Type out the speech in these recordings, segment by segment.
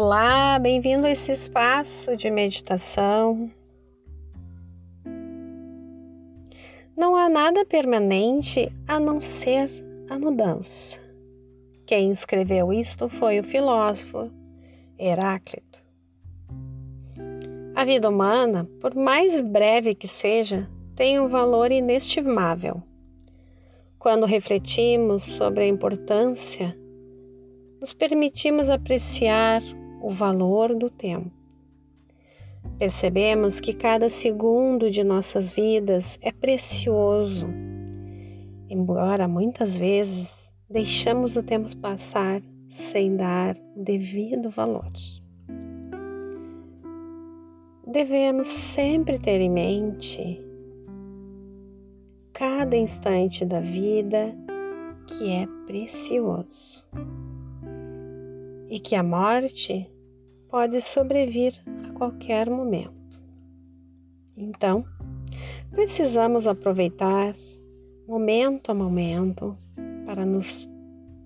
Olá, bem-vindo a esse espaço de meditação. Não há nada permanente a não ser a mudança. Quem escreveu isto foi o filósofo Heráclito. A vida humana, por mais breve que seja, tem um valor inestimável. Quando refletimos sobre a importância, nos permitimos apreciar o valor do tempo. Percebemos que cada segundo de nossas vidas é precioso, embora muitas vezes deixamos o tempo passar sem dar o devido valor devemos sempre ter em mente cada instante da vida que é precioso e que a morte pode sobrevir a qualquer momento. Então, precisamos aproveitar momento a momento para nos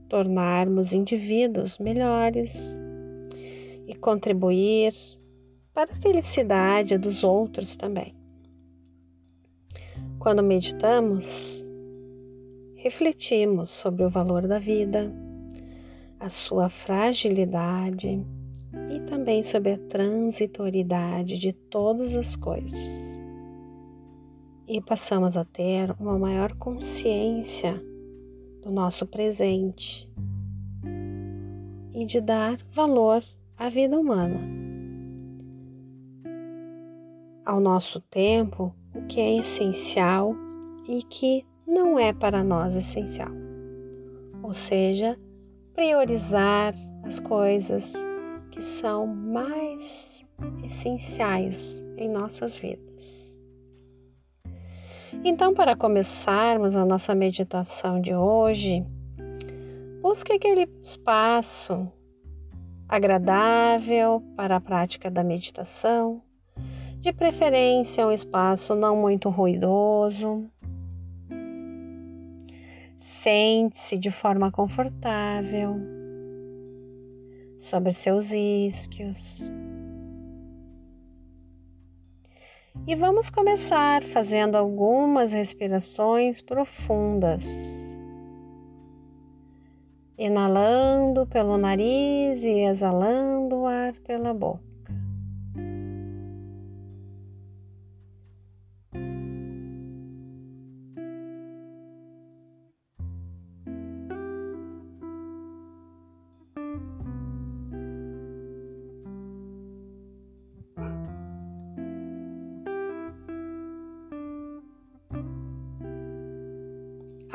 tornarmos indivíduos melhores e contribuir para a felicidade dos outros também. Quando meditamos, refletimos sobre o valor da vida, a sua fragilidade e também sobre a transitoriedade de todas as coisas. E passamos a ter uma maior consciência do nosso presente e de dar valor à vida humana ao nosso tempo o que é essencial e que não é para nós essencial. Ou seja, priorizar as coisas que são mais essenciais em nossas vidas. Então, para começarmos a nossa meditação de hoje, busque aquele espaço agradável para a prática da meditação de preferência um espaço não muito ruidoso. Sente-se de forma confortável sobre seus isquios. E vamos começar fazendo algumas respirações profundas. Inalando pelo nariz e exalando o ar pela boca.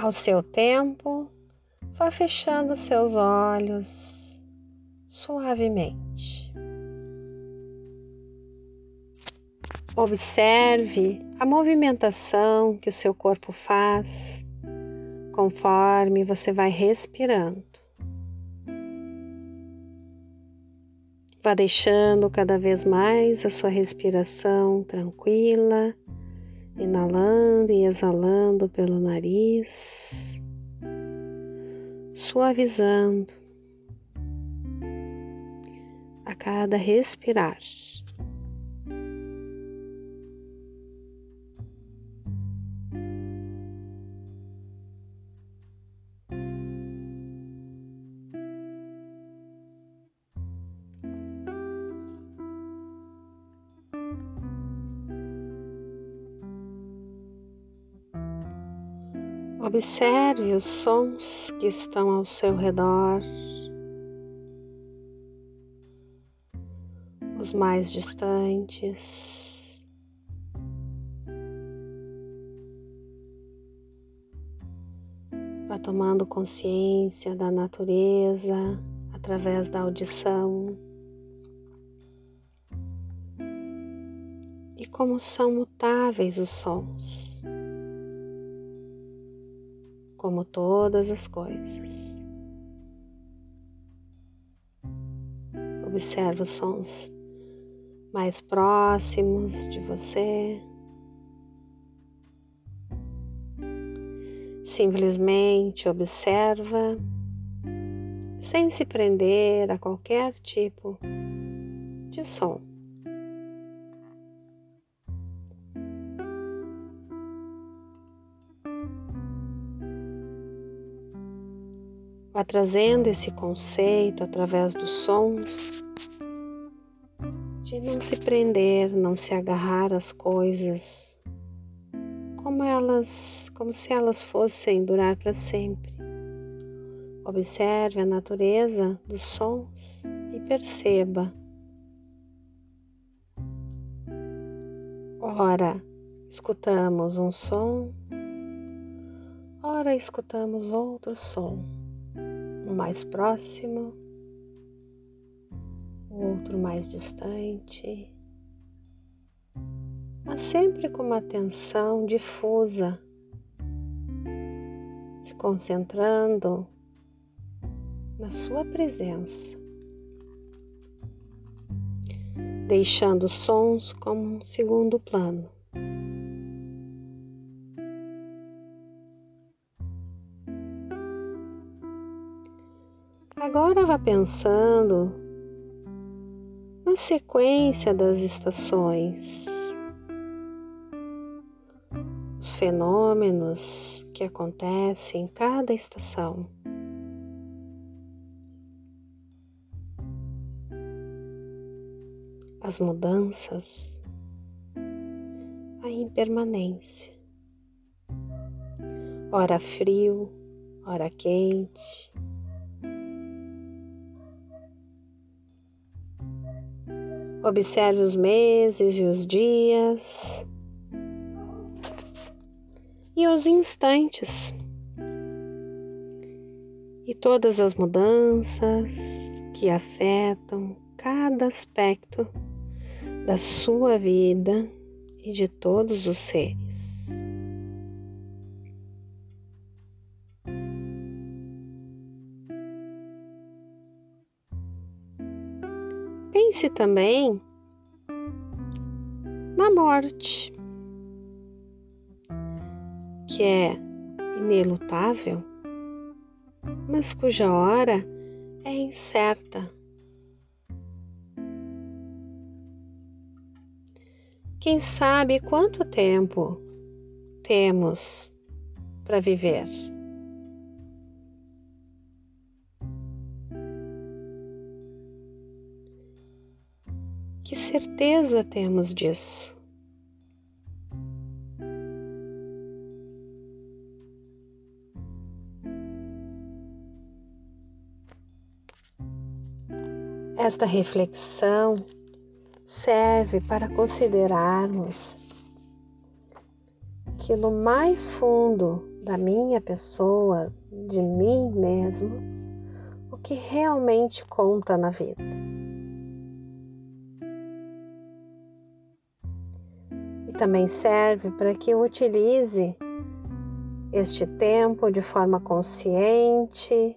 Ao seu tempo, vá fechando seus olhos suavemente. Observe a movimentação que o seu corpo faz conforme você vai respirando. Vá deixando cada vez mais a sua respiração tranquila inalando e exalando pelo nariz, suavizando a cada respirar. Observe os sons que estão ao seu redor, os mais distantes. Vá tomando consciência da natureza através da audição. E como são mutáveis os sons como todas as coisas. Observe os sons mais próximos de você. Simplesmente observa sem se prender a qualquer tipo de som. Vá trazendo esse conceito através dos sons de não se prender, não se agarrar às coisas como elas, como se elas fossem durar para sempre. Observe a natureza dos sons e perceba. Ora, escutamos um som, ora, escutamos outro som, um mais próximo, o outro mais distante, mas sempre com uma atenção difusa, se concentrando na sua presença, deixando sons como um segundo plano. Agora vá pensando na sequência das estações, os fenômenos que acontecem em cada estação. as mudanças, a impermanência. Ora frio, ora quente. Observe os meses e os dias e os instantes e todas as mudanças que afetam cada aspecto da sua vida e de todos os seres. Pense também na morte, que é inelutável, mas cuja hora é incerta Quem sabe quanto tempo temos para viver? Certeza temos disso? Esta reflexão serve para considerarmos que no mais fundo da minha pessoa, de mim mesmo, o que realmente conta na vida. Também serve para que eu utilize este tempo de forma consciente,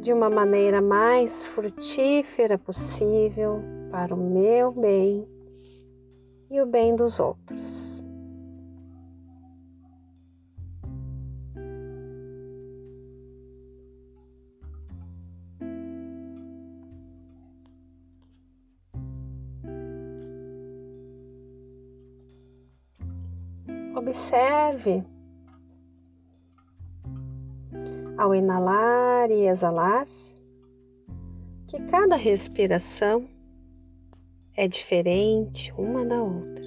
de uma maneira mais frutífera possível para o meu bem e o bem dos outros. Observe ao inalar e exalar que cada respiração é diferente uma da outra.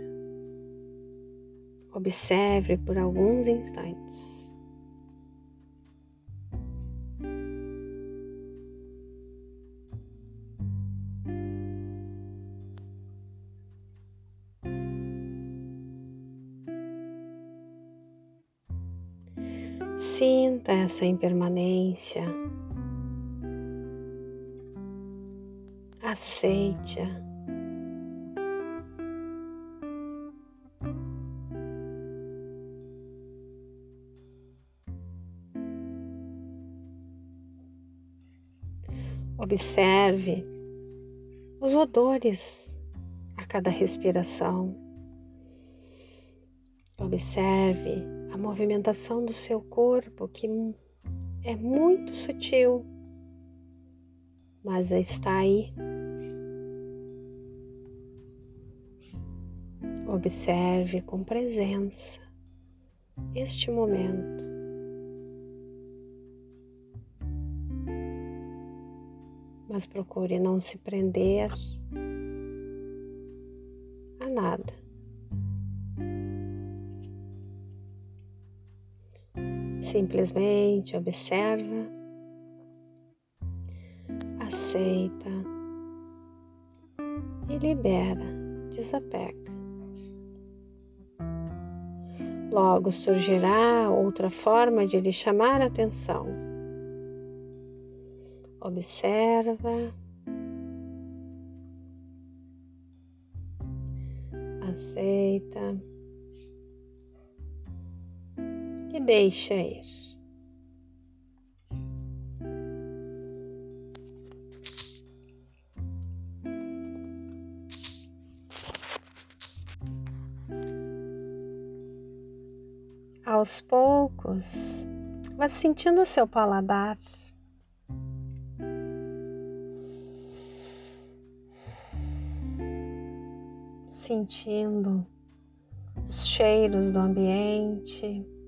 Observe por alguns instantes. Sinta essa impermanência. Aceite-a. Observe os odores a cada respiração. Observe a movimentação do seu corpo, que é muito sutil, mas está aí. Observe com presença este momento. Mas procure não se prender a nada. Simplesmente observa, aceita e libera, desapega. Logo surgirá outra forma de lhe chamar a atenção. Observa, aceita e deixa ir. Aos poucos, vá sentindo o seu paladar. Sentindo os cheiros do ambiente.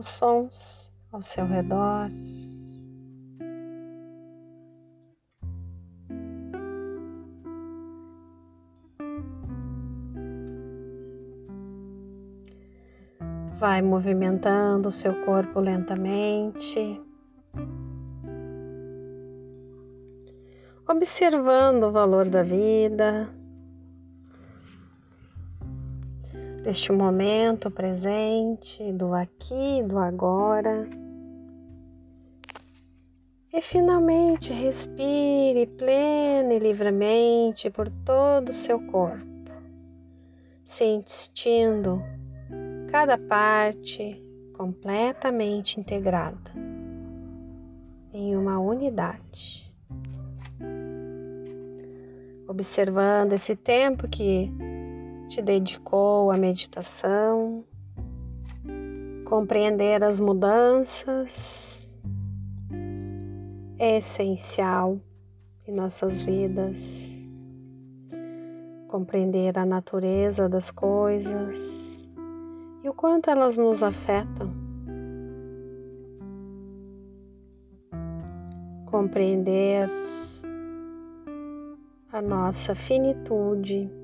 Os sons ao seu redor. Vai movimentando o seu corpo lentamente, observando o valor da vida, deste momento presente, do aqui, do agora. E finalmente respire plena e livremente por todo o seu corpo, sentindo cada parte completamente integrada em uma unidade. Observando esse tempo que te dedicou à meditação, compreender as mudanças é essencial em nossas vidas, compreender a natureza das coisas e o quanto elas nos afetam. Compreender a nossa finitude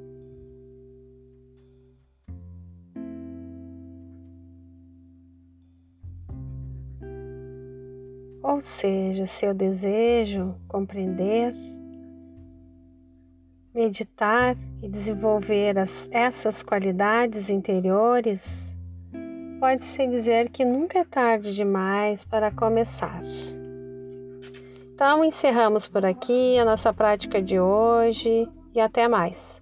Seja, seu desejo compreender, meditar e desenvolver as, essas qualidades interiores, pode-se dizer que nunca é tarde demais para começar. Então, encerramos por aqui a nossa prática de hoje e até mais.